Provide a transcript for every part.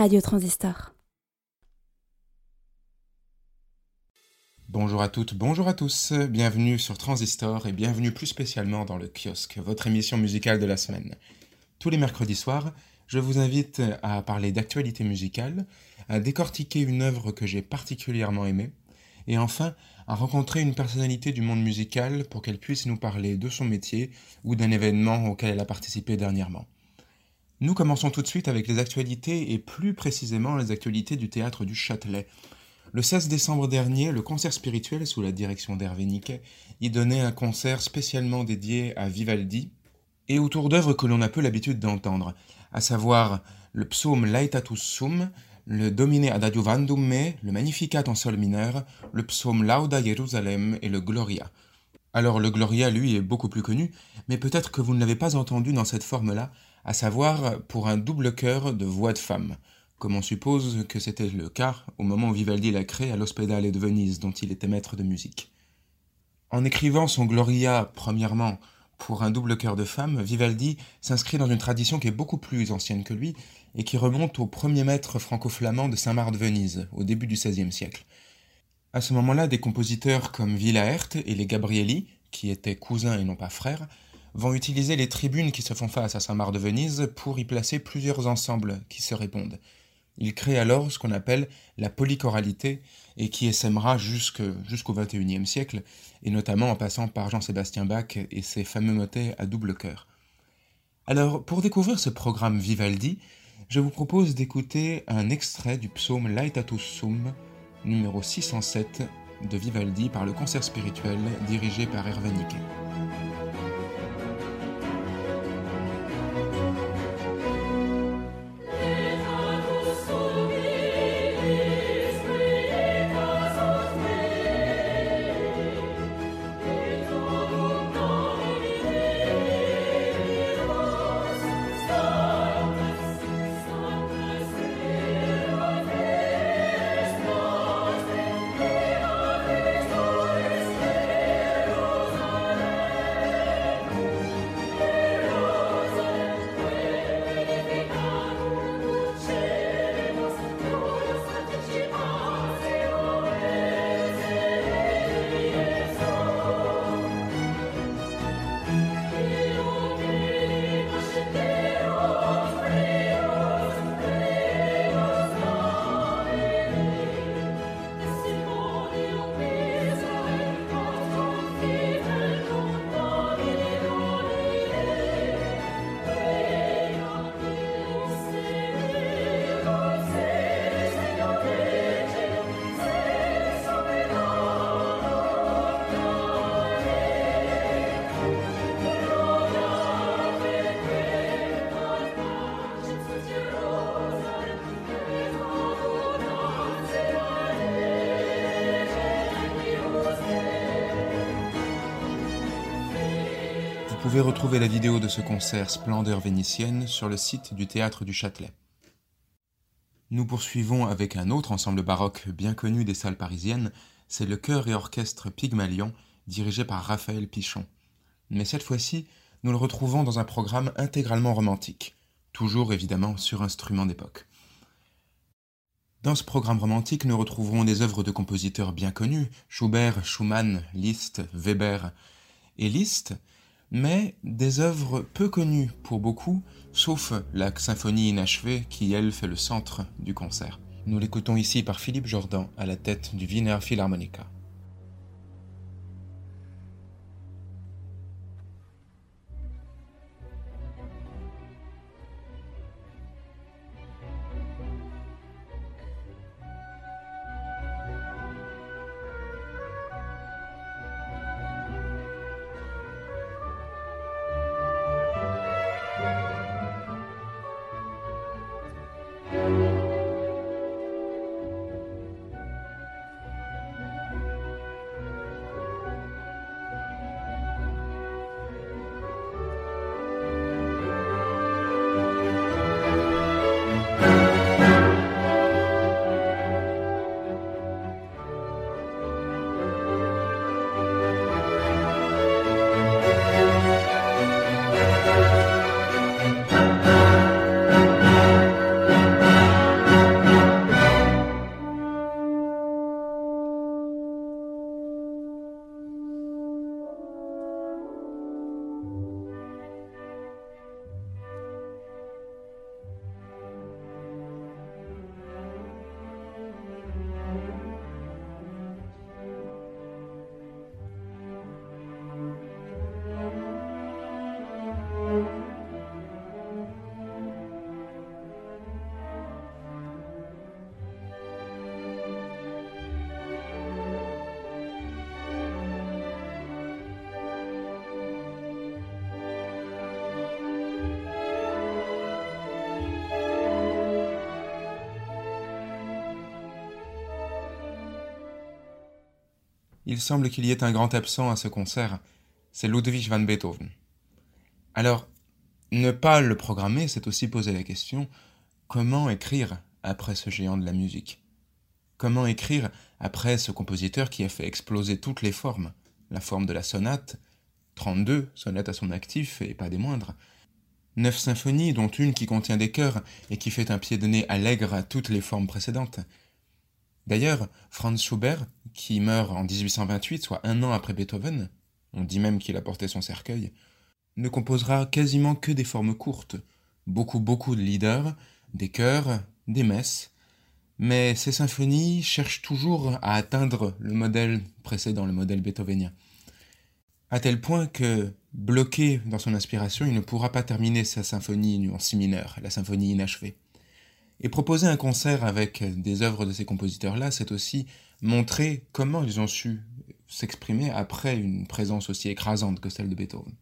Radio Transistor. Bonjour à toutes, bonjour à tous, bienvenue sur Transistor et bienvenue plus spécialement dans le kiosque, votre émission musicale de la semaine. Tous les mercredis soirs, je vous invite à parler d'actualité musicale, à décortiquer une œuvre que j'ai particulièrement aimée, et enfin à rencontrer une personnalité du monde musical pour qu'elle puisse nous parler de son métier ou d'un événement auquel elle a participé dernièrement. Nous commençons tout de suite avec les actualités et plus précisément les actualités du théâtre du Châtelet. Le 16 décembre dernier, le concert spirituel sous la direction d'Hervé Niquet y donnait un concert spécialement dédié à Vivaldi et autour d'œuvres que l'on a peu l'habitude d'entendre, à savoir le psaume Laetatus Sum, le Domine ad adjuvandum me, le Magnificat en sol mineur, le psaume Lauda Jérusalem et le Gloria. Alors le Gloria, lui, est beaucoup plus connu, mais peut-être que vous ne l'avez pas entendu dans cette forme-là, à savoir pour un double chœur de voix de femme, comme on suppose que c'était le cas au moment où Vivaldi l'a créé à l'Ospedale de Venise, dont il était maître de musique. En écrivant son Gloria, premièrement, pour un double chœur de femme, Vivaldi s'inscrit dans une tradition qui est beaucoup plus ancienne que lui et qui remonte au premier maître franco-flamand de Saint-Marc de Venise, au début du XVIe siècle. À ce moment-là, des compositeurs comme Villaert et les Gabrielli, qui étaient cousins et non pas frères, vont utiliser les tribunes qui se font face à Saint-Marc de Venise pour y placer plusieurs ensembles qui se répondent. Il crée alors ce qu'on appelle la polychoralité et qui essaimera jusqu'au XXIe siècle, et notamment en passant par Jean-Sébastien Bach et ses fameux motets à double chœur. Alors, pour découvrir ce programme Vivaldi, je vous propose d'écouter un extrait du psaume Laetatus Sum, numéro 607 de Vivaldi par le concert spirituel dirigé par Hervé Niquet. Ce concert Splendeur vénitienne sur le site du Théâtre du Châtelet. Nous poursuivons avec un autre ensemble baroque bien connu des salles parisiennes, c'est le chœur et orchestre Pygmalion, dirigé par Raphaël Pichon. Mais cette fois-ci, nous le retrouvons dans un programme intégralement romantique, toujours évidemment sur instrument d'époque. Dans ce programme romantique, nous retrouverons des œuvres de compositeurs bien connus, Schubert, Schumann, Liszt, Weber et Liszt, mais des œuvres peu connues pour beaucoup, sauf la symphonie inachevée qui, elle, fait le centre du concert. Nous l'écoutons ici par Philippe Jordan à la tête du Wiener Philharmonica. Il semble qu'il y ait un grand absent à ce concert, c'est Ludwig van Beethoven. Alors, ne pas le programmer, c'est aussi poser la question comment écrire après ce géant de la musique? Comment écrire après ce compositeur qui a fait exploser toutes les formes? La forme de la sonate, 32 sonates à son actif et pas des moindres, neuf symphonies, dont une qui contient des chœurs et qui fait un pied de nez allègre à toutes les formes précédentes. D'ailleurs, Franz Schubert, qui meurt en 1828, soit un an après Beethoven, on dit même qu'il a porté son cercueil, ne composera quasiment que des formes courtes, beaucoup beaucoup de leaders, des chœurs, des messes, mais ces symphonies cherchent toujours à atteindre le modèle précédent, le modèle beethovenien. À tel point que, bloqué dans son inspiration, il ne pourra pas terminer sa symphonie en si mineur, la symphonie inachevée. Et proposer un concert avec des œuvres de ces compositeurs-là, c'est aussi montrer comment ils ont su s'exprimer après une présence aussi écrasante que celle de Beethoven.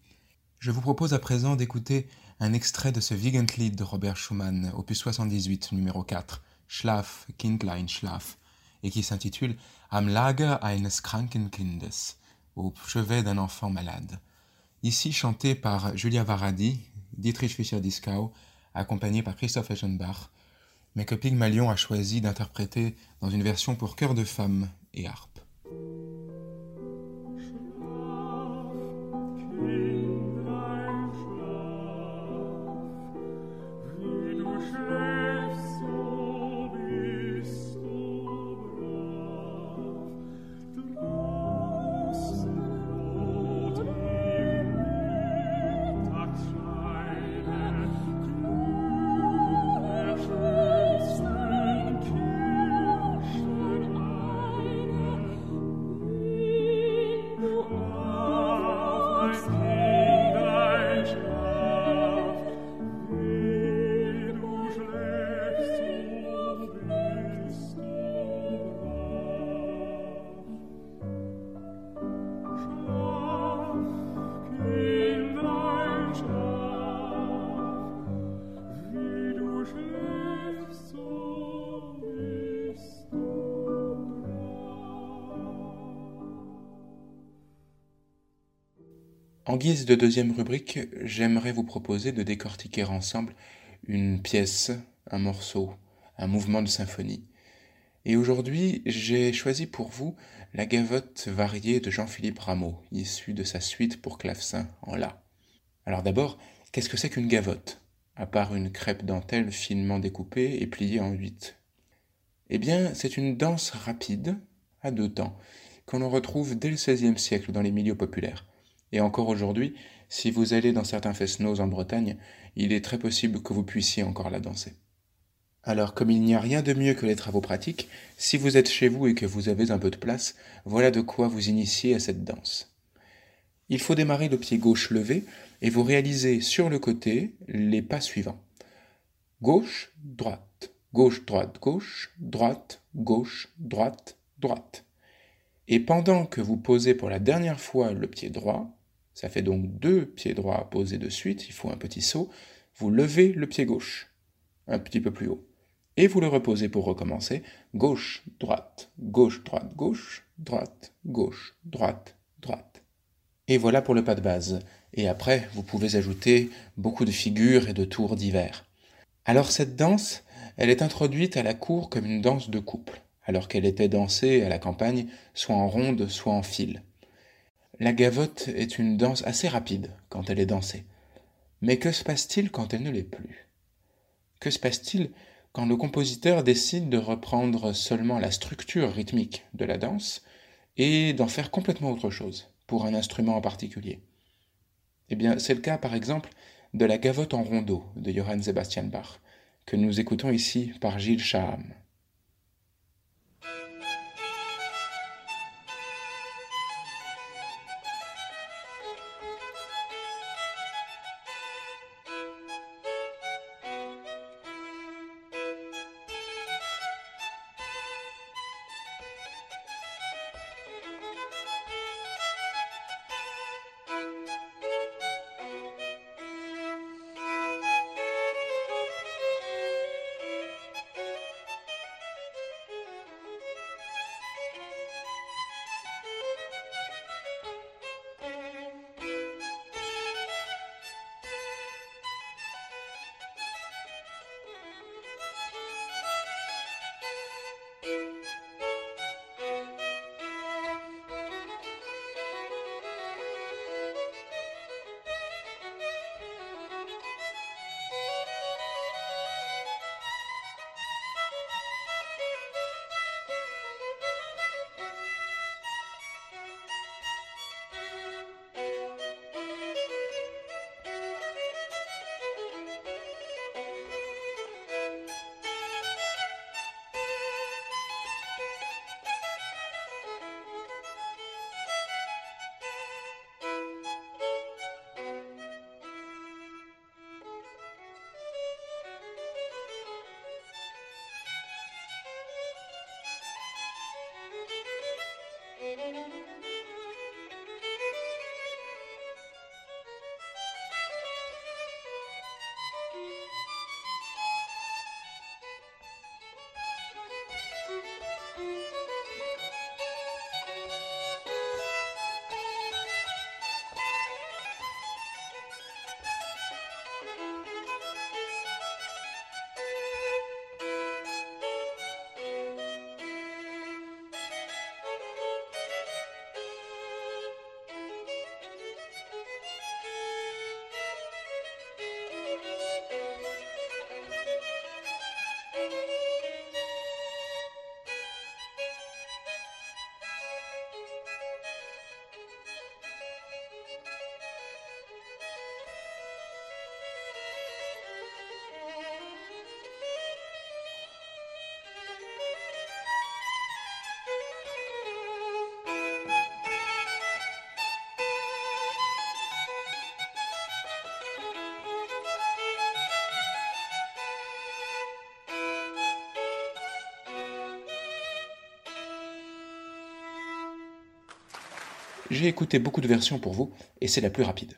Je vous propose à présent d'écouter un extrait de ce Wiegendlied de Robert Schumann, opus 78, numéro 4, Schlaf, Kindlein, Schlaf, et qui s'intitule Am Lager eines kranken Kindes, au chevet d'un enfant malade. Ici chanté par Julia Varadi, Dietrich Fischer-Dieskau, accompagné par Christoph Eschenbach, mais que Pygmalion a choisi d'interpréter dans une version pour chœur de femme et harpe. Guise de deuxième rubrique, j'aimerais vous proposer de décortiquer ensemble une pièce, un morceau, un mouvement de symphonie. Et aujourd'hui, j'ai choisi pour vous la gavotte variée de Jean-Philippe Rameau, issue de sa suite pour clavecin en La. Alors d'abord, qu'est-ce que c'est qu'une gavotte À part une crêpe dentelle finement découpée et pliée en huit? Eh bien, c'est une danse rapide, à deux temps, qu'on retrouve dès le XVIe siècle dans les milieux populaires. Et encore aujourd'hui, si vous allez dans certains fest en Bretagne, il est très possible que vous puissiez encore la danser. Alors, comme il n'y a rien de mieux que les travaux pratiques, si vous êtes chez vous et que vous avez un peu de place, voilà de quoi vous initier à cette danse. Il faut démarrer le pied gauche levé et vous réalisez sur le côté les pas suivants. Gauche, droite, gauche, droite, gauche, droite, gauche, droite, droite. Et pendant que vous posez pour la dernière fois le pied droit, ça fait donc deux pieds droits posés de suite, il faut un petit saut. Vous levez le pied gauche, un petit peu plus haut. Et vous le reposez pour recommencer. Gauche, droite, gauche, droite, gauche, droite, gauche, droite, droite. Et voilà pour le pas de base. Et après, vous pouvez ajouter beaucoup de figures et de tours divers. Alors cette danse, elle est introduite à la cour comme une danse de couple, alors qu'elle était dansée à la campagne, soit en ronde, soit en file. La gavotte est une danse assez rapide quand elle est dansée. Mais que se passe-t-il quand elle ne l'est plus? Que se passe-t-il quand le compositeur décide de reprendre seulement la structure rythmique de la danse et d'en faire complètement autre chose, pour un instrument en particulier? Eh bien, c'est le cas par exemple de la gavotte en rondeau de Johann Sebastian Bach, que nous écoutons ici par Gilles Chaham. J'ai écouté beaucoup de versions pour vous, et c'est la plus rapide.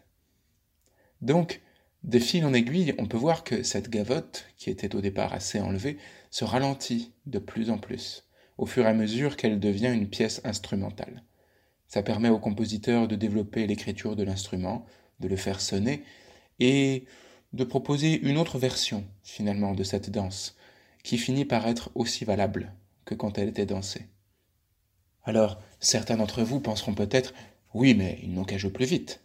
Donc, de fil en aiguille, on peut voir que cette gavotte, qui était au départ assez enlevée, se ralentit de plus en plus, au fur et à mesure qu'elle devient une pièce instrumentale. Ça permet au compositeur de développer l'écriture de l'instrument, de le faire sonner, et de proposer une autre version, finalement, de cette danse, qui finit par être aussi valable que quand elle était dansée. Alors, certains d'entre vous penseront peut-être, oui, mais ils n'ont qu'à jouer plus vite.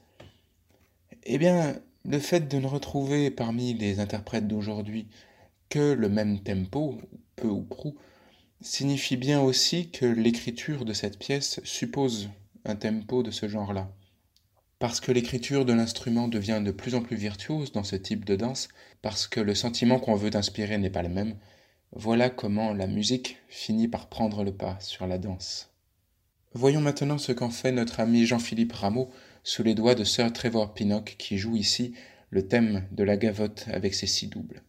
Eh bien, le fait de ne retrouver parmi les interprètes d'aujourd'hui que le même tempo, peu ou prou, signifie bien aussi que l'écriture de cette pièce suppose un tempo de ce genre-là. Parce que l'écriture de l'instrument devient de plus en plus virtuose dans ce type de danse, parce que le sentiment qu'on veut inspirer n'est pas le même, voilà comment la musique finit par prendre le pas sur la danse. Voyons maintenant ce qu'en fait notre ami Jean-Philippe Rameau sous les doigts de Sir Trevor Pinnock qui joue ici le thème de la gavotte avec ses six doubles.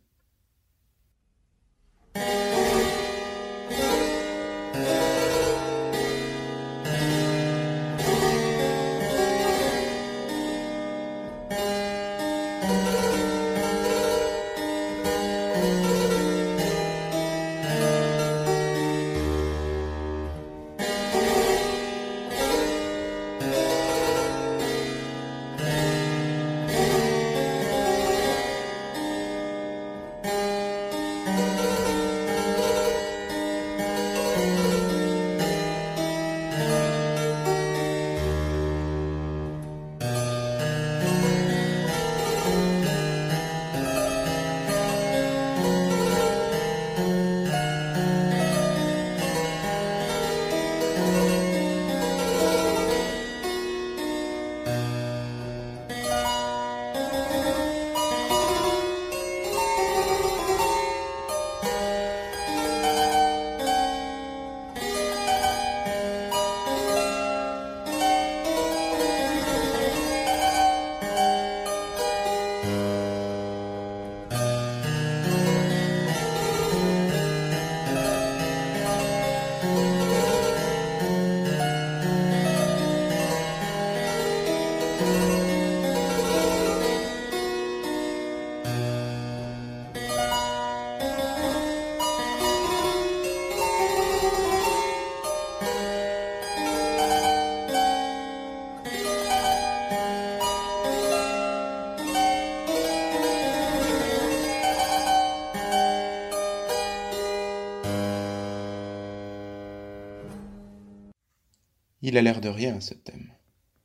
Il a l'air de rien, ce thème.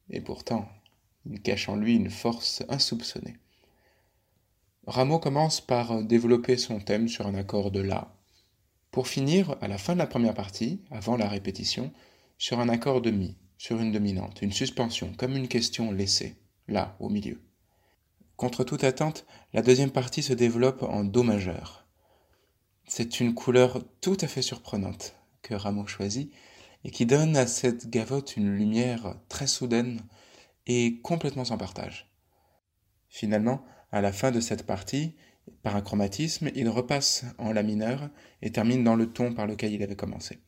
Et pourtant, il cache en lui une force insoupçonnée. Rameau commence par développer son thème sur un accord de La, pour finir, à la fin de la première partie, avant la répétition, sur un accord de Mi, sur une dominante, une suspension, comme une question laissée, là, au milieu. Contre toute attente, la deuxième partie se développe en Do majeur. C'est une couleur tout à fait surprenante que Rameau choisit, et qui donne à cette gavotte une lumière très soudaine et complètement sans partage. Finalement, à la fin de cette partie, par un chromatisme, il repasse en La mineur et termine dans le ton par lequel il avait commencé.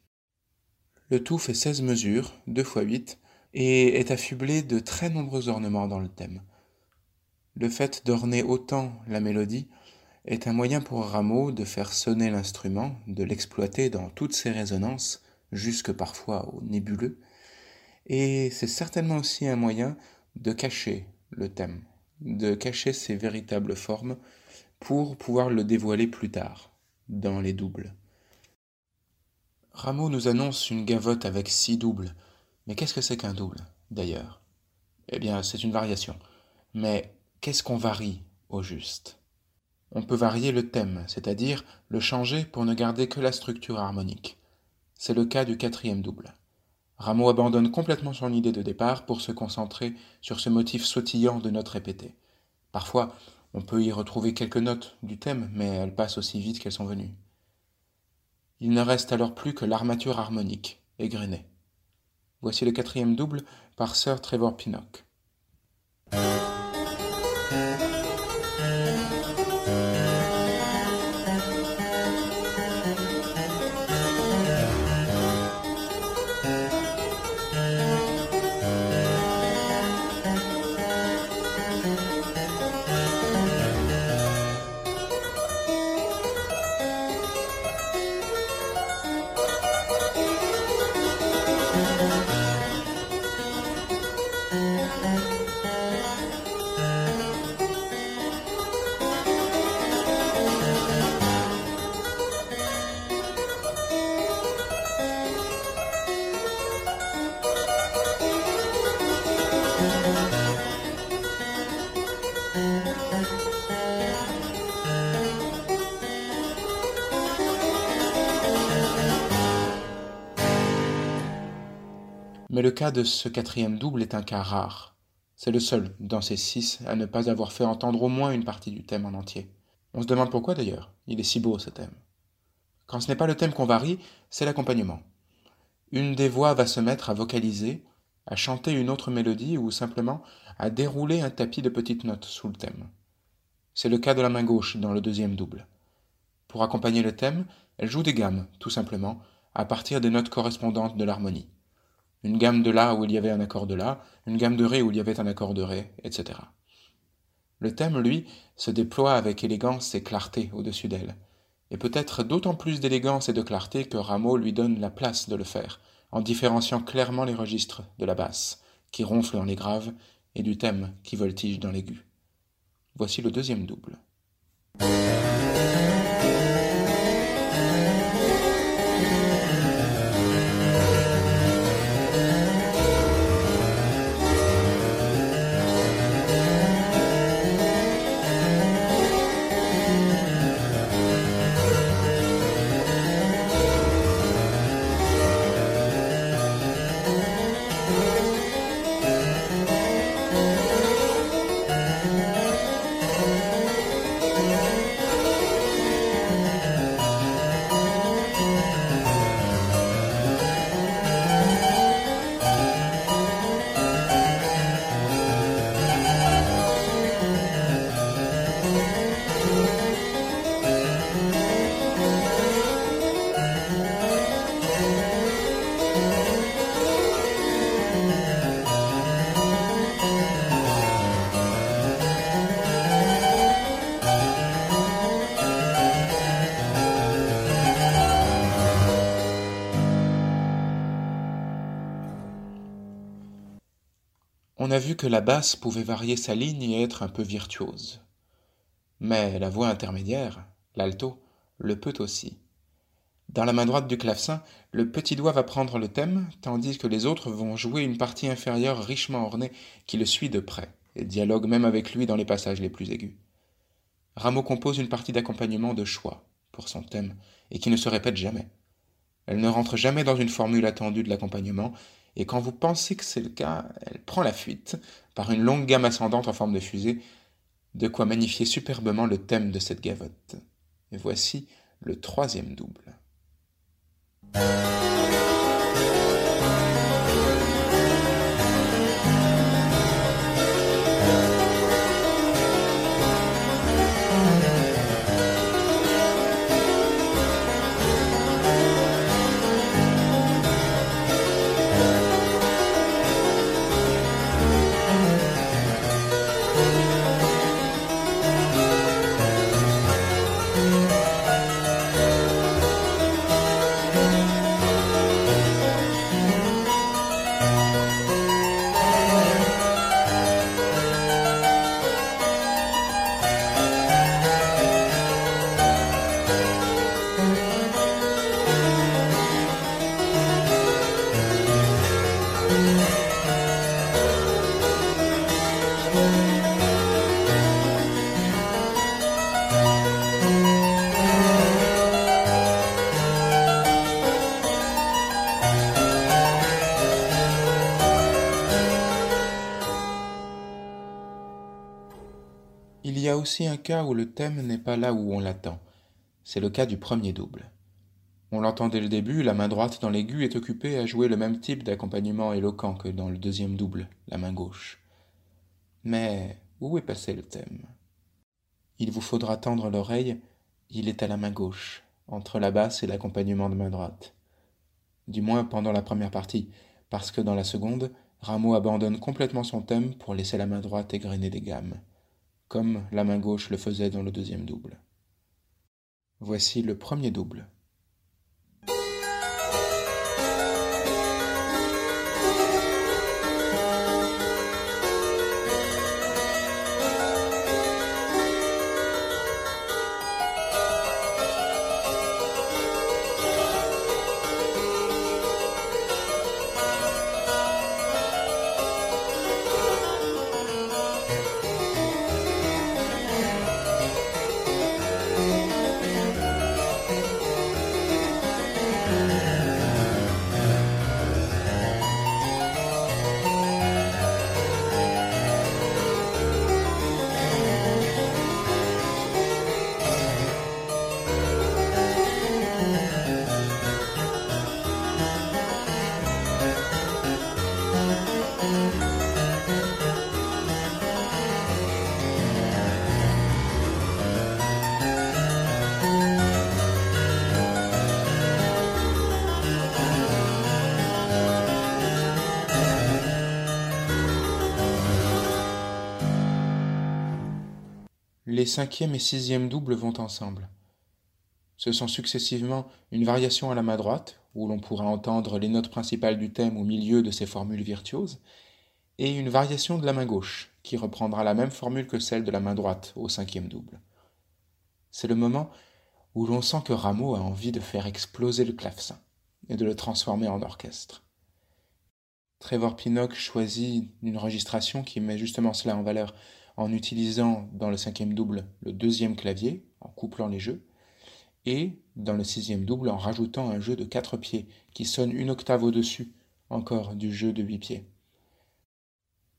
Le tout fait 16 mesures, 2 x 8, et est affublé de très nombreux ornements dans le thème. Le fait d'orner autant la mélodie est un moyen pour Rameau de faire sonner l'instrument, de l'exploiter dans toutes ses résonances, jusque parfois au nébuleux, et c'est certainement aussi un moyen de cacher le thème, de cacher ses véritables formes pour pouvoir le dévoiler plus tard, dans les doubles. Rameau nous annonce une gavotte avec six doubles, mais qu'est-ce que c'est qu'un double, d'ailleurs? Eh bien, c'est une variation. Mais qu'est-ce qu'on varie au juste? On peut varier le thème, c'est-à-dire le changer pour ne garder que la structure harmonique. C'est le cas du quatrième double. Rameau abandonne complètement son idée de départ pour se concentrer sur ce motif sautillant de notes répétées. Parfois, on peut y retrouver quelques notes du thème, mais elles passent aussi vite qu'elles sont venues. Il ne reste alors plus que l'armature harmonique, égrenée. Voici le quatrième double par Sir Trevor Pinnock. Mais le cas de ce quatrième double est un cas rare. C'est le seul dans ces six à ne pas avoir fait entendre au moins une partie du thème en entier. On se demande pourquoi d'ailleurs, il est si beau ce thème. Quand ce n'est pas le thème qu'on varie, c'est l'accompagnement. Une des voix va se mettre à vocaliser, à chanter une autre mélodie ou simplement à dérouler un tapis de petites notes sous le thème. C'est le cas de la main gauche dans le deuxième double. Pour accompagner le thème, elle joue des gammes, tout simplement, à partir des notes correspondantes de l'harmonie. Une gamme de La où il y avait un accord de La, une gamme de Ré où il y avait un accord de Ré, etc. Le thème, lui, se déploie avec élégance et clarté au-dessus d'elle, et peut-être d'autant plus d'élégance et de clarté que Rameau lui donne la place de le faire, en différenciant clairement les registres de la basse, qui ronfle dans les graves, et du thème qui voltige dans l'aigu. Voici le deuxième double. Vu que la basse pouvait varier sa ligne et être un peu virtuose. Mais la voix intermédiaire, l'alto, le peut aussi. Dans la main droite du clavecin, le petit doigt va prendre le thème, tandis que les autres vont jouer une partie inférieure richement ornée qui le suit de près, et dialogue même avec lui dans les passages les plus aigus. Rameau compose une partie d'accompagnement de choix pour son thème, et qui ne se répète jamais. Elle ne rentre jamais dans une formule attendue de l'accompagnement, et quand vous pensez que c'est le cas, elle prend la fuite par une longue gamme ascendante en forme de fusée, de quoi magnifier superbement le thème de cette gavotte. Et voici le troisième double. Un cas où le thème n'est pas là où on l'attend. C'est le cas du premier double. On l'entend dès le début, la main droite dans l'aigu est occupée à jouer le même type d'accompagnement éloquent que dans le deuxième double, la main gauche. Mais où est passé le thème? Il vous faudra tendre l'oreille, il est à la main gauche, entre la basse et l'accompagnement de main droite. Du moins pendant la première partie, parce que dans la seconde, Rameau abandonne complètement son thème pour laisser la main droite égrener des gammes comme la main gauche le faisait dans le deuxième double. Voici le premier double. Les cinquième et sixième doubles vont ensemble. Ce sont successivement une variation à la main droite, où l'on pourra entendre les notes principales du thème au milieu de ces formules virtuoses, et une variation de la main gauche, qui reprendra la même formule que celle de la main droite au cinquième double. C'est le moment où l'on sent que Rameau a envie de faire exploser le clavecin et de le transformer en orchestre. Trevor Pinnock choisit une enregistration qui met justement cela en valeur en utilisant dans le cinquième double le deuxième clavier, en couplant les jeux, et dans le sixième double en rajoutant un jeu de quatre pieds qui sonne une octave au-dessus encore du jeu de huit pieds.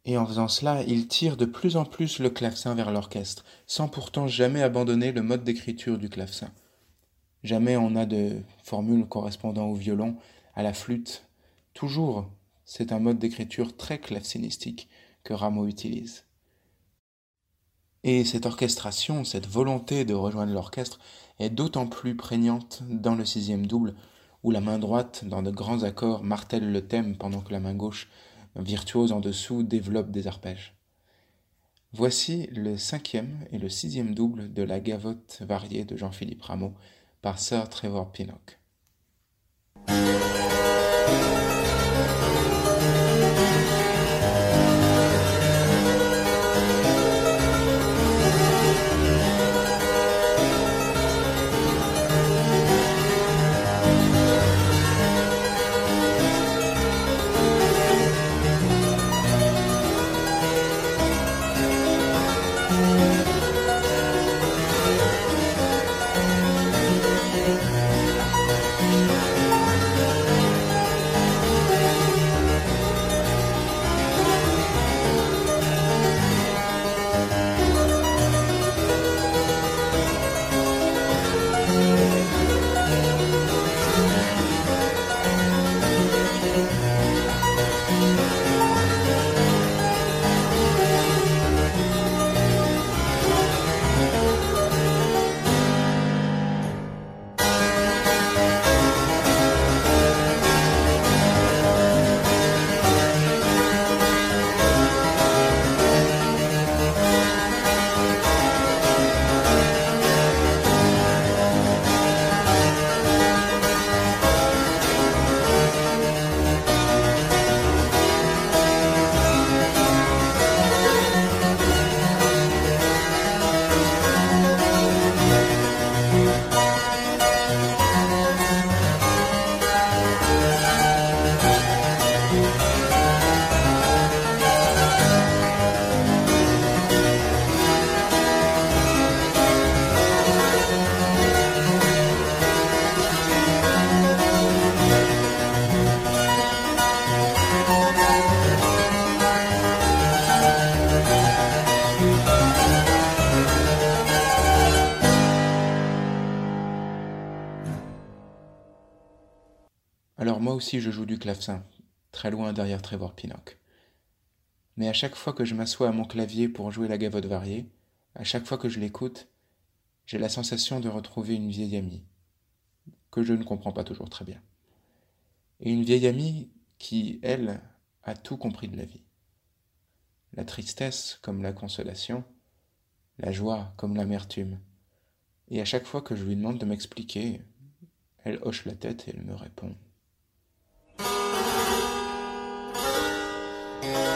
Et en faisant cela, il tire de plus en plus le clavecin vers l'orchestre, sans pourtant jamais abandonner le mode d'écriture du clavecin. Jamais on a de formule correspondant au violon, à la flûte. Toujours, c'est un mode d'écriture très clavecinistique que Rameau utilise. Et cette orchestration, cette volonté de rejoindre l'orchestre est d'autant plus prégnante dans le sixième double, où la main droite, dans de grands accords, martèle le thème pendant que la main gauche virtuose en dessous développe des arpèges. Voici le cinquième et le sixième double de la gavotte variée de Jean-Philippe Rameau par Sir Trevor Pinnock. Aussi je joue du clavecin, très loin derrière Trevor Pinnock. Mais à chaque fois que je m'assois à mon clavier pour jouer la gavotte variée, à chaque fois que je l'écoute, j'ai la sensation de retrouver une vieille amie, que je ne comprends pas toujours très bien. Et une vieille amie qui, elle, a tout compris de la vie. La tristesse comme la consolation, la joie comme l'amertume. Et à chaque fois que je lui demande de m'expliquer, elle hoche la tête et elle me répond C'est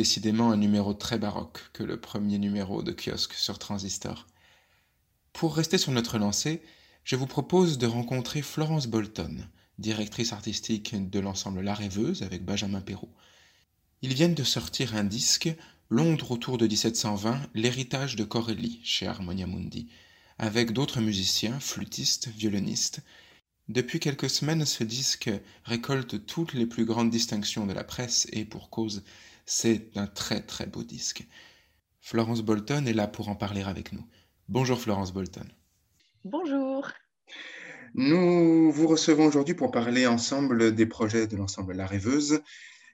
décidément un numéro très baroque que le premier numéro de kiosque sur Transistor. Pour rester sur notre lancée, je vous propose de rencontrer Florence Bolton, directrice artistique de l'ensemble La Rêveuse avec Benjamin Perrault. Ils viennent de sortir un disque, Londres autour de 1720, l'héritage de Corelli chez Harmonia Mundi, avec d'autres musiciens, flûtistes, violonistes. Depuis quelques semaines, ce disque récolte toutes les plus grandes distinctions de la presse et pour cause, c'est un très très beau disque. Florence Bolton est là pour en parler avec nous. Bonjour Florence Bolton. Bonjour. Nous vous recevons aujourd'hui pour parler ensemble des projets de l'ensemble La Rêveuse,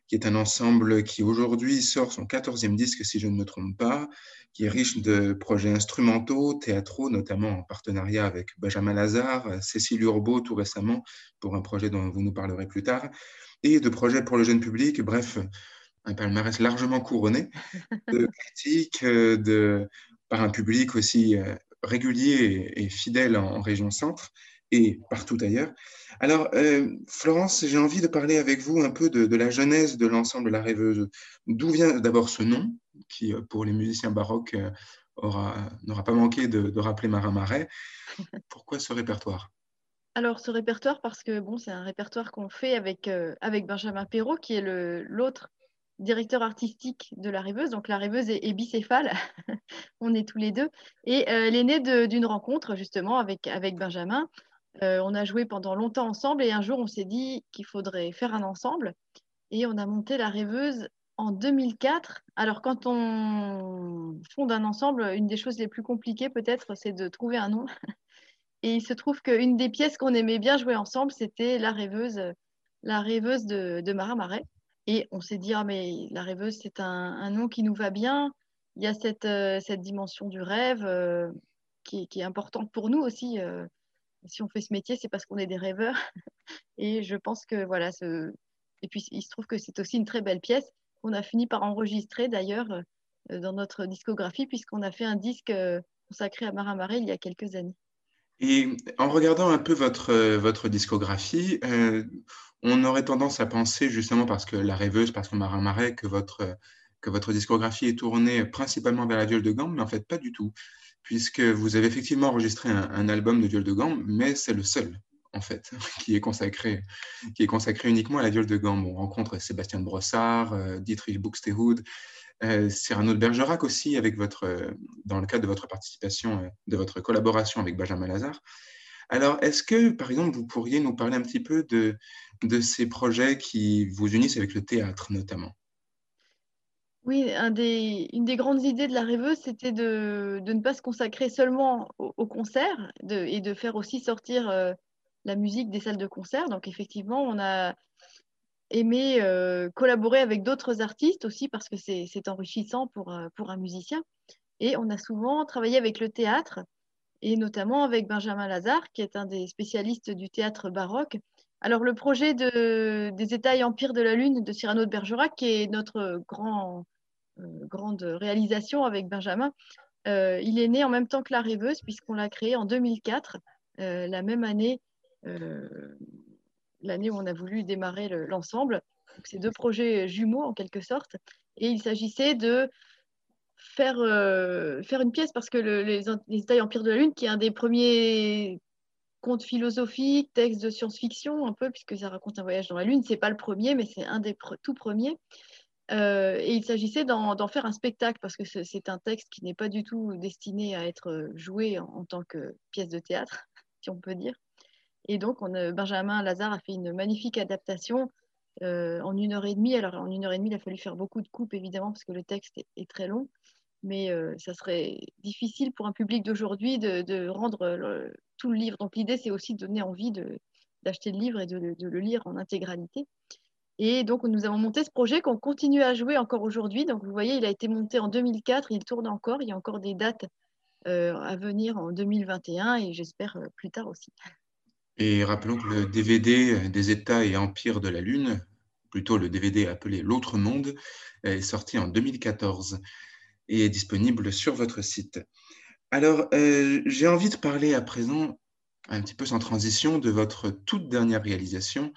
qui est un ensemble qui aujourd'hui sort son 14e disque, si je ne me trompe pas, qui est riche de projets instrumentaux, théâtraux, notamment en partenariat avec Benjamin Lazare, Cécile Urbault tout récemment, pour un projet dont vous nous parlerez plus tard, et de projets pour le jeune public, bref, un palmarès largement couronné de critiques de, par un public aussi euh, régulier et fidèle en, région centre et partout ailleurs. Alors, euh, Florence, j'ai envie de parler avec vous un peu de, la genèse de l'ensemble La Rêveuse. D'où vient d'abord ce nom, qui euh, pour les musiciens baroques n'aura pas manqué de, rappeler Marin Marais. Pourquoi ce répertoire? Alors, ce répertoire, parce que bon, c'est un répertoire qu'on fait avec, avec Benjamin Perrault, qui est l'autre directeur artistique de la rêveuse. Donc la rêveuse est, bicéphale, on est tous les deux. Et euh, elle est née d'une rencontre justement avec, Benjamin. Euh, on a joué pendant longtemps ensemble et un jour on s'est dit qu'il faudrait faire un ensemble. Et on a monté la rêveuse en 2004. Alors quand on fonde un ensemble, une des choses les plus compliquées peut-être, c'est de trouver un nom. Et il se trouve qu'une des pièces qu'on aimait bien jouer ensemble, c'était la rêveuse, la rêveuse de, de Marais. Et on s'est dit, ah, mais la rêveuse, c'est un, nom qui nous va bien. Il y a cette, euh, dimension du rêve euh, qui, est importante pour nous aussi. Euh. si on fait ce métier, c'est parce qu'on est des rêveurs. Et je pense que voilà. Et puis, il se trouve que c'est aussi une très belle pièce qu'on a fini par enregistrer d'ailleurs dans notre discographie, puisqu'on a fait un disque consacré à Marin Marais il y a quelques années. Et en regardant un peu votre, votre discographie, on aurait tendance à penser, justement parce que La Rêveuse, parce qu'on Marin Marais, que votre, que votre discographie est tournée principalement vers la viole de gamme, mais en fait pas du tout, puisque vous avez effectivement enregistré un, album de viole de gamme, mais c'est le seul en fait, qui est consacré, qui est consacré uniquement à la viole de gamme. On rencontre Sébastien Brossard, euh, Dietrich Buxtehude, euh, Cyrano Bergerac aussi, avec votre, dans le cadre de votre participation, euh, de votre collaboration avec Benjamin Lazare. Alors, est-ce que, par exemple, vous pourriez nous parler un petit peu de, de ces projets qui vous unissent avec le théâtre, notamment? Oui, des, une des grandes idées de la rêveuse, c'était de, de, ne pas se consacrer seulement au, concert et de faire aussi sortir euh, la musique des salles de concert. Donc effectivement, on a aimé euh, collaborer avec d'autres artistes aussi parce que c'est enrichissant pour, euh, pour un musicien. Et on a souvent travaillé avec le théâtre et notamment avec Benjamin Lazare, qui est un des spécialistes du théâtre baroque. Alors, le projet de, des États et Empires de la Lune de Cyrano de Bergerac, qui est notre grand, euh, grande réalisation avec Benjamin, il est né en même temps que La Rêveuse, puisqu'on l'a créé en 2004, euh, la même année, l'année où on a voulu démarrer l'ensemble. C'est deux projets jumeaux en quelque sorte. Et il s'agissait de faire, euh, faire une pièce parce que le, les, les États Empire de la Lune, qui est un des premiers contes philosophiques, textes de science-fiction, un peu, puisque ça raconte un voyage dans la Lune, c'est pas le premier, mais c'est un des tout premiers. Euh, et il s'agissait d'en faire un spectacle parce que c'est un texte qui n'est pas du tout destiné à être joué en, tant que pièce de théâtre, si on peut dire. Et donc, on, Benjamin Lazare a fait une magnifique adaptation euh, en une heure et demie. Alors, en une heure et demie, il a fallu faire beaucoup de coupes, évidemment, parce que le texte est très long mais euh, ça serait difficile pour un public d'aujourd'hui de, rendre tout le livre. Donc l'idée, c'est aussi de donner envie d'acheter le livre et de, le lire en intégralité. Et donc nous avons monté ce projet qu'on continue à jouer encore aujourd'hui. Donc vous voyez, il a été monté en 2004, il tourne encore, il y a encore des dates euh, à venir en 2021 et j'espère euh, plus tard aussi. Et rappelons que le DVD des États et empires de la Lune, plutôt le DVD appelé L'autre monde, est sorti en 2014 et est disponible sur votre site. Alors, euh, j'ai envie de parler à présent, un petit peu sans transition, de votre toute dernière réalisation,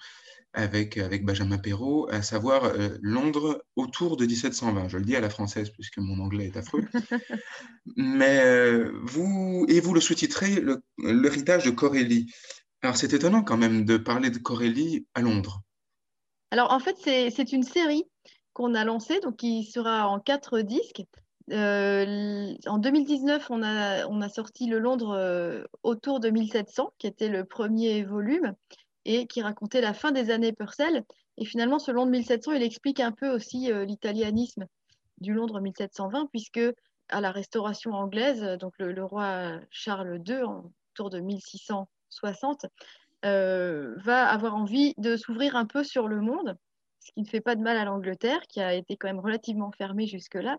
avec, avec Benjamin Perrault, à savoir euh, Londres autour de 1720. Je le dis à la française puisque mon anglais est affreux. Mais euh, vous, et vous le sous-titrez L'héritage de Corélie. Alors c'est étonnant quand même de parler de Corélie à Londres. Alors en fait, c'est une série qu'on a lancée, donc qui sera en quatre disques. Euh, en 2019, on a, on a sorti le Londres autour de 1700, qui était le premier volume et qui racontait la fin des années Purcell. Et finalement, ce Londres 1700, il explique un peu aussi euh, l'italianisme du Londres 1720, puisque à la restauration anglaise, donc le, roi Charles II, autour de 1660, euh, va avoir envie de s'ouvrir un peu sur le monde, ce qui ne fait pas de mal à l'Angleterre, qui a été quand même relativement fermée jusque-là.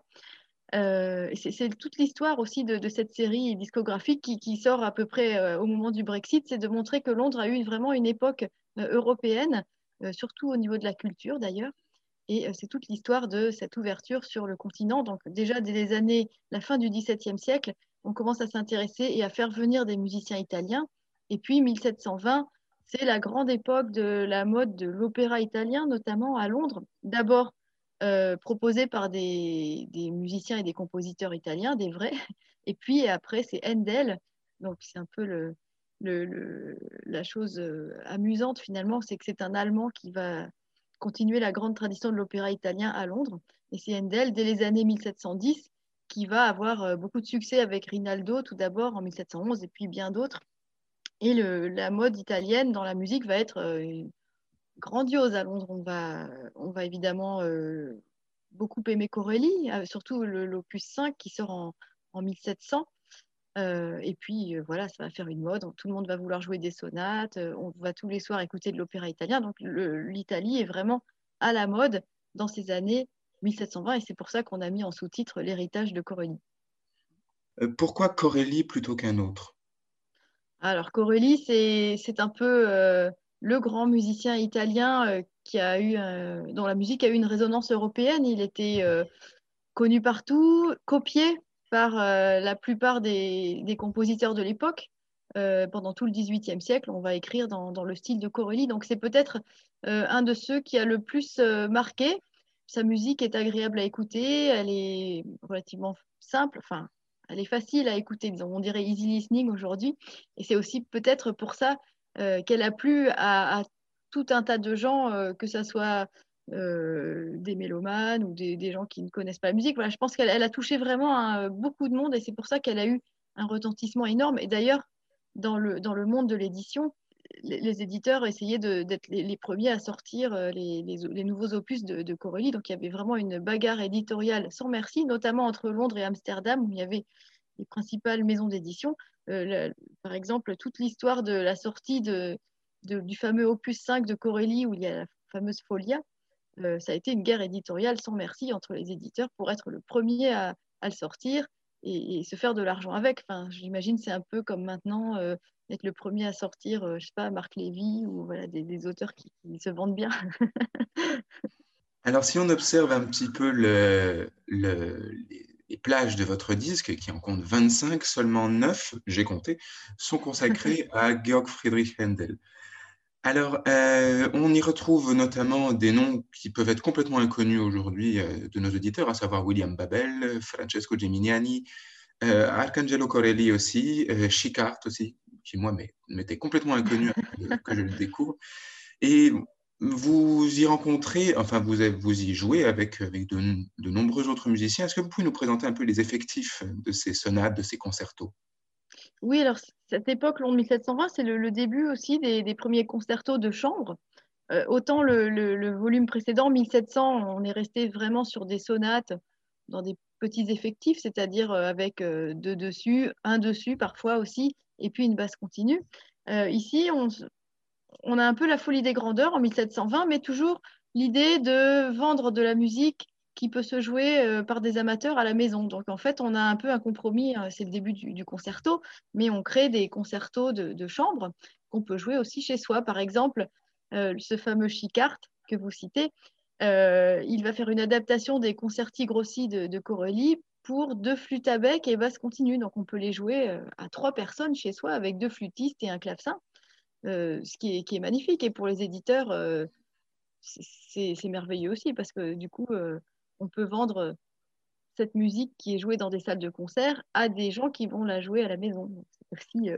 Euh, c'est toute l'histoire aussi de, cette série discographique qui, sort à peu près euh, au moment du Brexit, c'est de montrer que Londres a eu vraiment une époque européenne, surtout au niveau de la culture d'ailleurs. Et c'est toute l'histoire de cette ouverture sur le continent. Donc déjà dès les années, la fin du XVIIe siècle, on commence à s'intéresser et à faire venir des musiciens italiens. Et puis 1720, c'est la grande époque de la mode de l'opéra italien, notamment à Londres. D'abord euh, proposé par des, musiciens et des compositeurs italiens, des vrais. Et puis après, c'est Handel. Donc c'est un peu la chose euh, amusante finalement, c'est que c'est un Allemand qui va continuer la grande tradition de l'opéra italien à Londres. Et c'est Handel, dès les années 1710, qui va avoir euh, beaucoup de succès avec Rinaldo tout d'abord en 1711 et puis bien d'autres. Et la mode italienne dans la musique va être grandiose à Londres. On va, on va évidemment euh, beaucoup aimer Corelli, euh, surtout l'opus 5 qui sort en, en 1700. Euh, et puis voilà, ça va faire une mode. Tout le monde va vouloir jouer des sonates. on va tous les soirs écouter de l'opéra italien. Donc l'Italie est vraiment à la mode dans ces années 1720 et c'est pour ça qu'on a mis en sous-titre l'héritage de Corelli. Pourquoi Corelli plutôt qu'un autre? Alors Corelli, c'est un peu le grand musicien italien euh, qui a eu, euh, dont la musique a eu une résonance européenne. Il était euh, connu partout, copié par la plupart des, compositeurs de l'époque. pendant tout le XVIIIe siècle, on va écrire dans, le style de Corelli. Donc c'est peut-être un de ceux qui a le plus marqué. Sa musique est agréable à écouter, elle est relativement simple, enfin, elle est facile à écouter, on dirait easy listening aujourd'hui. Et c'est aussi peut-être pour ça euh, qu'elle a plu à, tout un tas de gens, euh, que ce soit euh, des mélomanes ou des, gens qui ne connaissent pas la musique. Voilà, je pense qu'elle a touché vraiment beaucoup de monde et c'est pour ça qu'elle a eu un retentissement énorme. Et d'ailleurs, dans le, dans le monde de l'édition, les, éditeurs essayaient d'être les, premiers à sortir les, les nouveaux opus de, Corelli. Donc il y avait vraiment une bagarre éditoriale sans merci, notamment entre Londres et Amsterdam, où il y avait les principales maisons d'édition. Euh, par exemple, toute l'histoire de la sortie du fameux opus 5 de Corelli, où il y a la fameuse Folia, euh, ça a été une guerre éditoriale sans merci entre les éditeurs pour être le premier à, le sortir et, se faire de l'argent avec. Enfin, J'imagine c'est un peu comme maintenant euh, être le premier à sortir, je sais pas, Marc Lévy ou voilà, des, auteurs qui, se vendent bien. Alors si on observe un petit peu le, le, les plages de votre disque, qui en compte 25, seulement 9, j'ai compté, sont consacrées à Georg Friedrich Händel. Alors, euh, on y retrouve notamment des noms qui peuvent être complètement inconnus aujourd'hui euh, de nos auditeurs, à savoir William Babel, Francesco Geminiani, euh, Arcangelo Corelli aussi, Chicart aussi, qui moi m'était complètement inconnu que je le découvre. Et vous y rencontrez, enfin vous, vous y jouez avec, avec de, nombreux autres musiciens. Est-ce que vous pouvez nous présenter un peu les effectifs de ces sonates, de ces concertos? Oui, alors cette époque, l'an 1720, c'est le, début aussi des, premiers concertos de chambre. Euh, autant le, volume précédent, 1700, on est resté vraiment sur des sonates dans des petits effectifs, c'est-à-dire euh, avec euh, deux dessus, un dessus parfois aussi, et puis une basse continue. ici, on, on a un peu la folie des grandeurs en 1720, mais toujours l'idée de vendre de la musique qui peut se jouer euh, par des amateurs à la maison. Donc en fait, on a un peu un compromis, euh, c'est le début du, concerto, mais on crée des concertos de, chambre qu'on peut jouer aussi chez soi. Par exemple, euh, ce fameux Chicart que vous citez, il va faire une adaptation des concerti grossi de, de Corelli pour deux flûtes à bec et basse continue. Donc on peut les jouer à trois personnes chez soi avec deux flûtistes et un clavecin. Euh, ce qui est, magnifique. Et pour les éditeurs, euh, c'est merveilleux aussi parce que du coup, on peut vendre cette musique qui est jouée dans des salles de concert à des gens qui vont la jouer à la maison. C'est aussi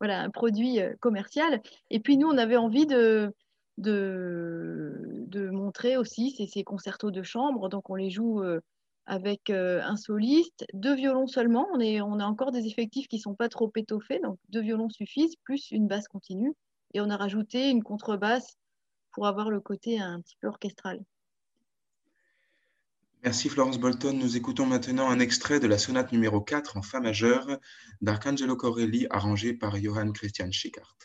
voilà, un produit commercial. Et puis nous, on avait envie de, de, montrer aussi ces, ces, concertos de chambre. Donc on les joue avec un soliste, deux violons seulement. On, est, on a encore des effectifs qui ne sont pas trop étoffés, donc deux violons suffisent, plus une basse continue. Et on a rajouté une contrebasse pour avoir le côté un petit peu orchestral. Merci Florence Bolton. Nous écoutons maintenant un extrait de la sonate numéro 4 en Fa majeur d'Arcangelo Corelli, arrangé par Johann Christian Schickart.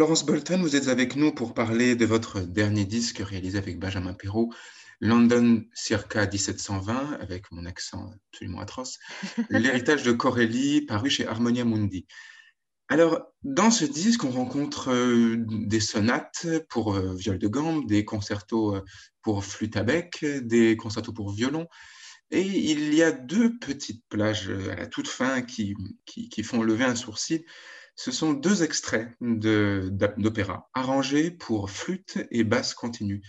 Florence Bolton, vous êtes avec nous pour parler de votre dernier disque réalisé avec Benjamin Perrault, London circa 1720, avec mon accent absolument atroce, l'héritage de Corelli, paru chez Harmonia Mundi. Alors, dans ce disque, on rencontre euh, des sonates pour euh, viol de gambe, des concertos euh, pour flûte à bec, des concertos pour violon. Et il y a deux petites plages à la toute fin qui, qui, qui font lever un sourcil. Ce sont deux extraits d'opéra arrangés pour flûte et basse continue.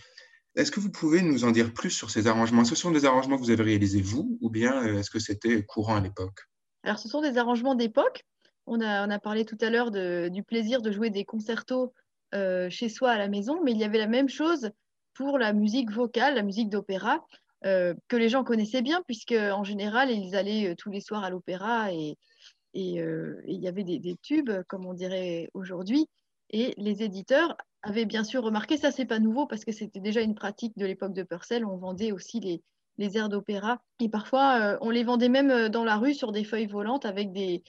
Est-ce que vous pouvez nous en dire plus sur ces arrangements? Ce sont des arrangements que vous avez réalisés vous ou bien euh, est-ce que c'était courant à l'époque? Alors ce sont des arrangements d'époque. On a, parlé tout à l'heure du plaisir de jouer des concertos euh, chez soi à la maison, mais il y avait la même chose pour la musique vocale, la musique d'opéra, euh, que les gens connaissaient bien, puisque en général, ils allaient tous les soirs à l'opéra et, et, il y avait des, tubes, comme on dirait aujourd'hui. Et les éditeurs avaient bien sûr remarqué, ça c'est pas nouveau parce que c'était déjà une pratique de l'époque de Purcell, on vendait aussi les, airs d'opéra. Et parfois, euh, on les vendait même euh, dans la rue sur des feuilles volantes avec des,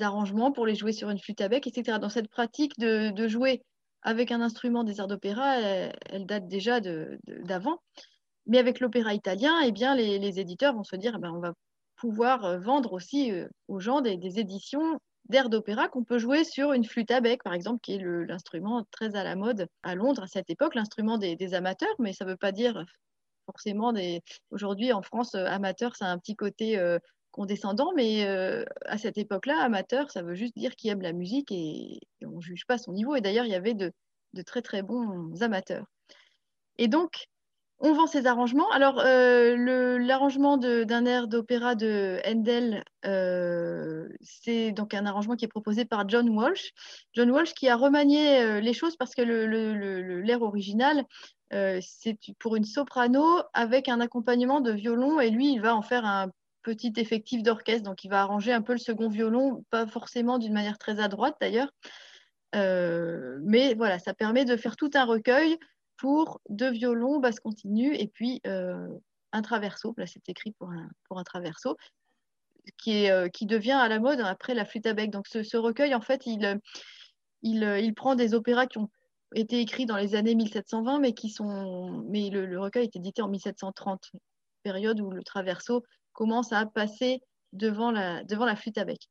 arrangements pour les jouer sur une flûte à bec, etc. Dans cette pratique de, jouer avec un instrument des airs d'opéra, elle, date déjà d'avant. Mais avec l'opéra italien, eh bien, les, les, éditeurs vont se dire, eh ben, on va pouvoir euh, vendre aussi euh, aux gens des, éditions d'airs d'opéra qu'on peut jouer sur une flûte à bec, par exemple, qui est l'instrument très à la mode à Londres à cette époque, l'instrument des, amateurs, mais ça ne veut pas dire forcément des. Aujourd'hui, en France, euh, amateur, ça a un petit côté condescendant, mais à cette époque-là, amateur, ça veut juste dire qu'il aime la musique et, on ne juge pas son niveau. Et d'ailleurs, il y avait de, de, très très bons amateurs. Et donc, on vend ces arrangements. Alors, euh, l'arrangement d'un air d'opéra de Handel, euh, c'est donc un arrangement qui est proposé par John Walsh. John Walsh qui a remanié euh, les choses parce que l'air original, c'est pour une soprano avec un accompagnement de violon et lui, il va en faire un petit effectif d'orchestre. Donc, il va arranger un peu le second violon, pas forcément d'une manière très à droite d'ailleurs. Mais voilà, ça permet de faire tout un recueil pour deux violons, basse continue et puis euh, un traverso. Là, c'est écrit pour un, pour un traverso qui, est, euh, qui devient à la mode après la flûte à bec. Donc, ce, recueil, en fait, il, il, il, prend des opéras qui ont été écrits dans les années 1720, mais qui sont. Mais le, le recueil est édité en 1730, période où le traverso commence à passer devant la, devant la flûte à bec.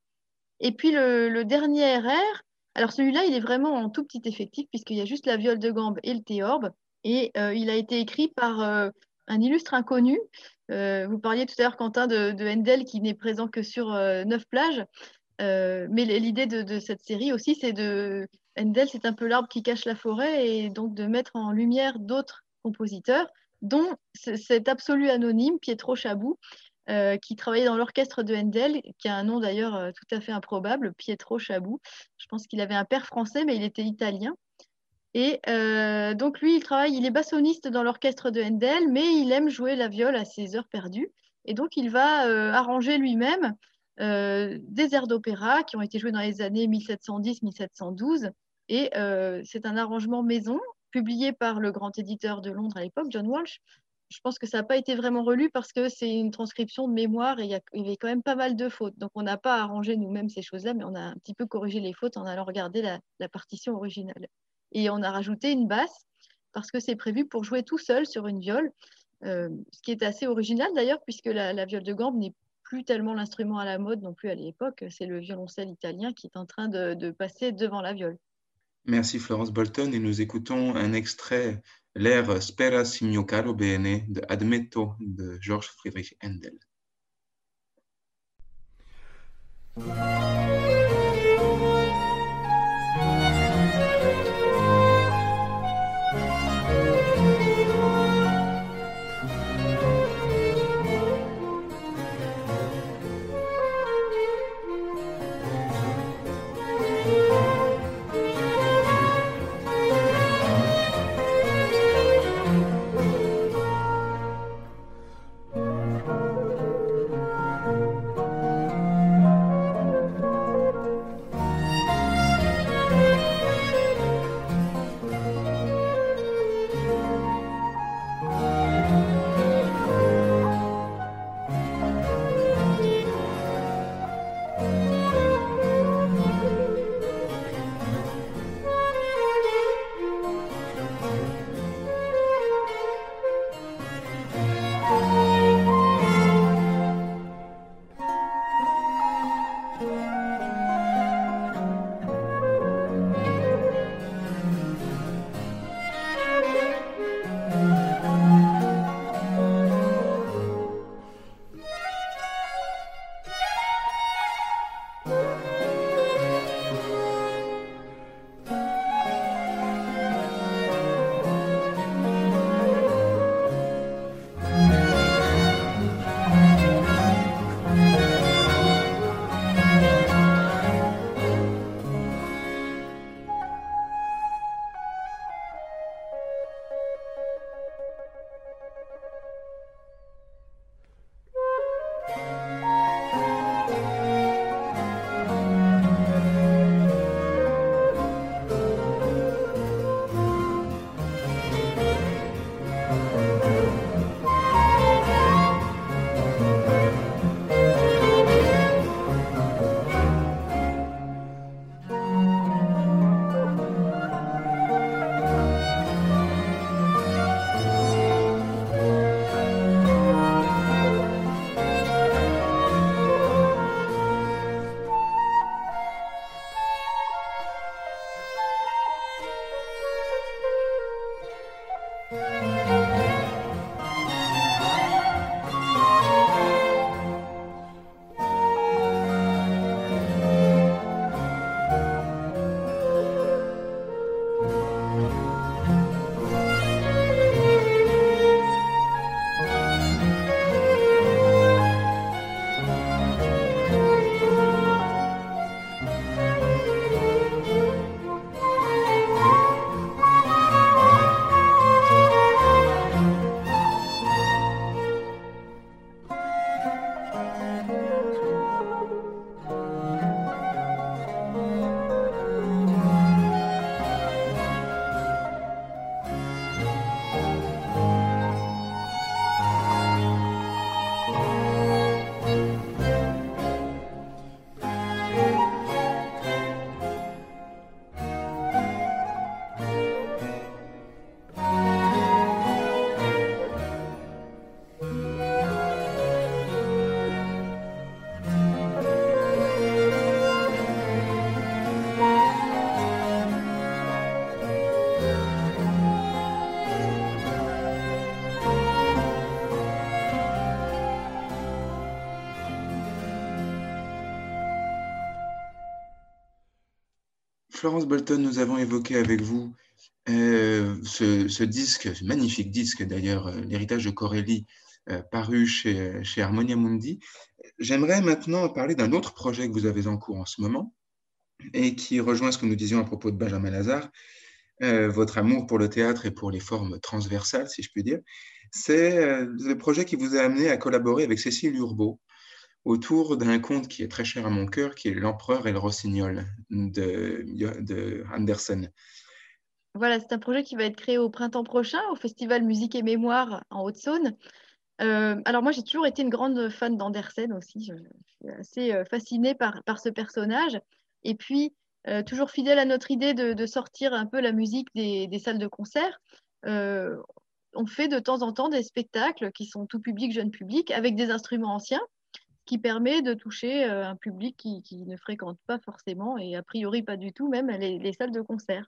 Et puis le, dernier RR, alors celui-là, il est vraiment en tout petit effectif, puisqu'il y a juste la viole de gambe et le théorbe, et euh, il a été écrit par euh, un illustre inconnu. Euh, vous parliez tout à l'heure, Quentin, de, de, Handel, qui n'est présent que sur neuf plages. mais l'idée de, cette série aussi, c'est de... Handel, c'est un peu l'arbre qui cache la forêt, et donc de mettre en lumière d'autres compositeurs, dont cet absolu anonyme, Pietro Chabou, euh, qui travaillait dans l'orchestre de Handel, qui a un nom d'ailleurs euh, tout à fait improbable, Pietro Chabou. Je pense qu'il avait un père français, mais il était italien. Et euh, donc lui, il travaille, il est bassoniste dans l'orchestre de Handel, mais il aime jouer la viole à ses heures perdues. Et donc il va arranger lui-même des airs d'opéra qui ont été joués dans les années 1710-1712. Et c'est un arrangement maison publié par le grand éditeur de Londres à l'époque, John Walsh, je pense que ça n'a pas été vraiment relu parce que c'est une transcription de mémoire et il y, avait quand même pas mal de fautes. Donc on n'a pas arrangé nous-mêmes ces choses-là, mais on a un petit peu corrigé les fautes en allant regarder la, partition originale. Et on a rajouté une basse parce que c'est prévu pour jouer tout seul sur une viole, euh, ce qui est assez original d'ailleurs puisque la, viole de gambe n'est plus tellement l'instrument à la mode non plus à l'époque, c'est le violoncelle italien qui est en train de passer devant la viole. Merci Florence Bolton et nous écoutons un extrait, l'air Spera si mio caro bene de Admetto de Georges Friedrich Handel. Florence Bolton, nous avons évoqué avec vous euh, ce, disque, ce magnifique disque d'ailleurs, euh, l'héritage de Corelli, euh, paru chez, Harmonia Mundi. J'aimerais maintenant parler d'un autre projet que vous avez en cours en ce moment et qui rejoint ce que nous disions à propos de Benjamin Lazare, votre amour pour le théâtre et pour les formes transversales, si je puis dire. C'est le projet qui vous a amené à collaborer avec Cécile Urbault autour d'un conte qui est très cher à mon cœur, qui est L'Empereur et le Rossignol de, de Andersen. Voilà, c'est un projet qui va être créé au printemps prochain au Festival Musique et Mémoire en Haute-Saône. Euh, alors moi, j'ai toujours été une grande fan d'Andersen aussi. Je, suis assez euh, fascinée par, par ce personnage. Et puis, euh, toujours fidèle à notre idée de, sortir un peu la musique des, des salles de concert, on fait de temps en temps des spectacles qui sont tout public, jeune public, avec des instruments anciens, qui permet de toucher un public qui, ne fréquente pas forcément, et a priori pas du tout même, les, les salles de concert.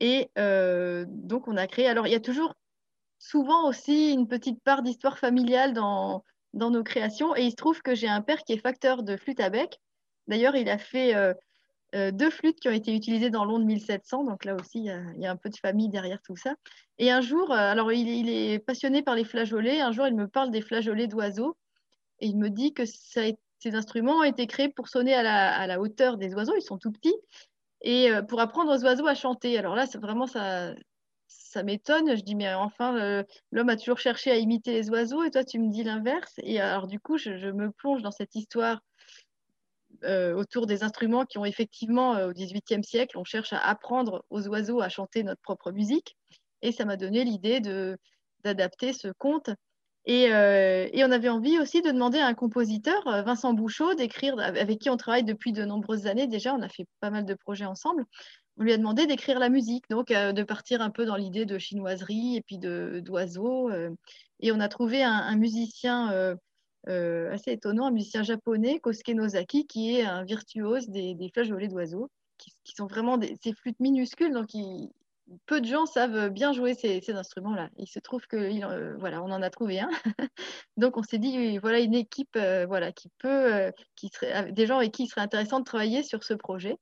Et euh, donc, on a créé. Alors, il y a toujours souvent aussi une petite part d'histoire familiale dans, nos créations. Et il se trouve que j'ai un père qui est facteur de flûte à bec. D'ailleurs, il a fait euh, euh, deux flûtes qui ont été utilisées dans l'onde 1700. Donc là aussi, il y, a, un peu de famille derrière tout ça. Et un jour, alors il, est passionné par les flageolets. Un jour, il me parle des flageolets d'oiseaux. Et il me dit que ces instruments ont été créés pour sonner à la, hauteur des oiseaux. Ils sont tout petits et euh, pour apprendre aux oiseaux à chanter. Alors là, c'est vraiment ça, ça m'étonne. Je dis, mais enfin, l'homme a toujours cherché à imiter les oiseaux et toi, tu me dis l'inverse. Et alors, du coup, je, me plonge dans cette histoire euh, autour des instruments qui ont effectivement, euh, au XVIIIe siècle, on cherche à apprendre aux oiseaux à chanter notre propre musique. Et ça m'a donné l'idée d'adapter ce conte euh, et, on avait envie aussi de demander à un compositeur, euh, Vincent Bouchot, d'écrire, avec qui on travaille depuis de nombreuses années déjà, on a fait pas mal de projets ensemble. On lui a demandé d'écrire la musique, donc euh, de partir un peu dans l'idée de chinoiserie et puis d'oiseaux. et on a trouvé un, musicien assez étonnant, un musicien japonais, Kosuke Nozaki, qui est un virtuose des, des flageolets d'oiseaux, qui, sont vraiment des, ces flûtes minuscules, donc peu de gens savent bien jouer ces, instruments-là. Il se trouve que euh, voilà, on en a trouvé un. Donc on s'est dit voilà une équipe euh, voilà qui peut euh, qui serait des gens avec qui il serait intéressant de travailler sur ce projet.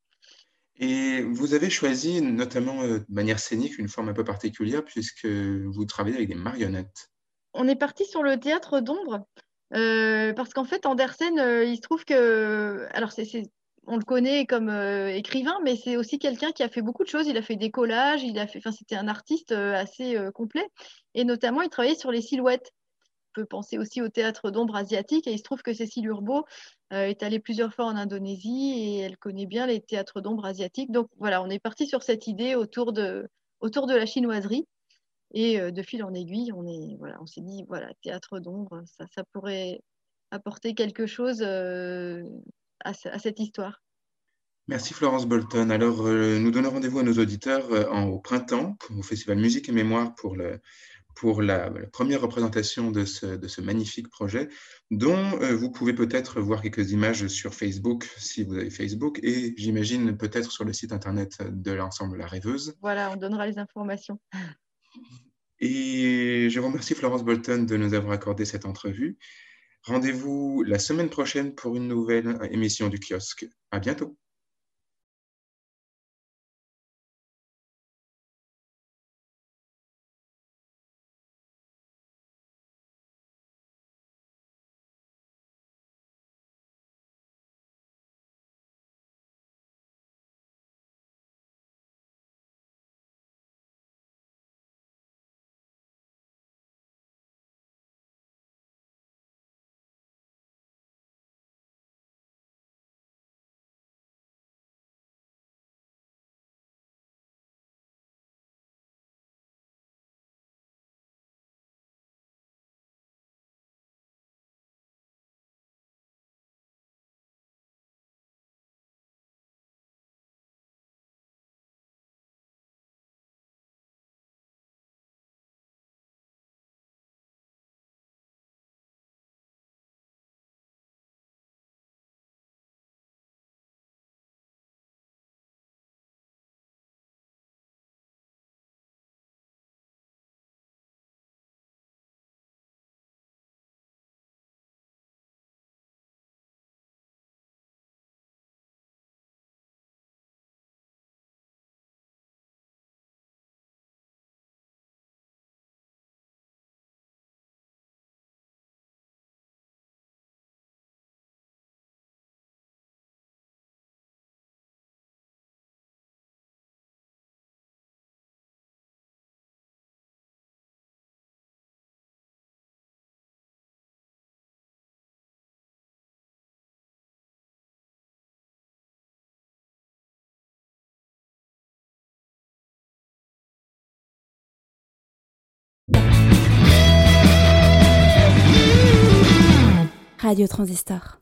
Et vous avez choisi notamment de manière scénique une forme un peu particulière puisque vous travaillez avec des marionnettes. On est parti sur le théâtre d'ombre parce qu'en fait Andersen il se trouve que alors c'est on le connaît comme euh, écrivain, mais c'est aussi quelqu'un qui a fait beaucoup de choses. Il a fait des collages, il a fait, enfin, c'était un artiste euh, assez euh, complet. Et notamment, il travaillait sur les silhouettes. On peut penser aussi au théâtre d'ombre asiatique. Et il se trouve que Cécile Urbault est allée plusieurs fois en Indonésie et elle connaît bien les théâtres d'ombre asiatiques. Donc voilà, on est parti sur cette idée autour de, autour de la chinoiserie. Et de fil en aiguille, on est voilà, on s'est dit voilà, théâtre d'ombre, ça pourrait apporter quelque chose à, cette histoire. Merci Florence Bolton. Alors, euh, nous donnons rendez-vous à nos auditeurs euh, en, au printemps au Festival Musique et Mémoire pour, le, pour la, première représentation de ce, de ce, magnifique projet, dont euh, vous pouvez peut-être voir quelques images sur Facebook, si vous avez Facebook, et j'imagine peut-être sur le site internet de l'ensemble La Rêveuse. Voilà, on donnera les informations. Et je vous remercie Florence Bolton de nous avoir accordé cette entrevue. Rendez-vous la semaine prochaine pour une nouvelle émission du kiosque. À bientôt. Radio Transistor.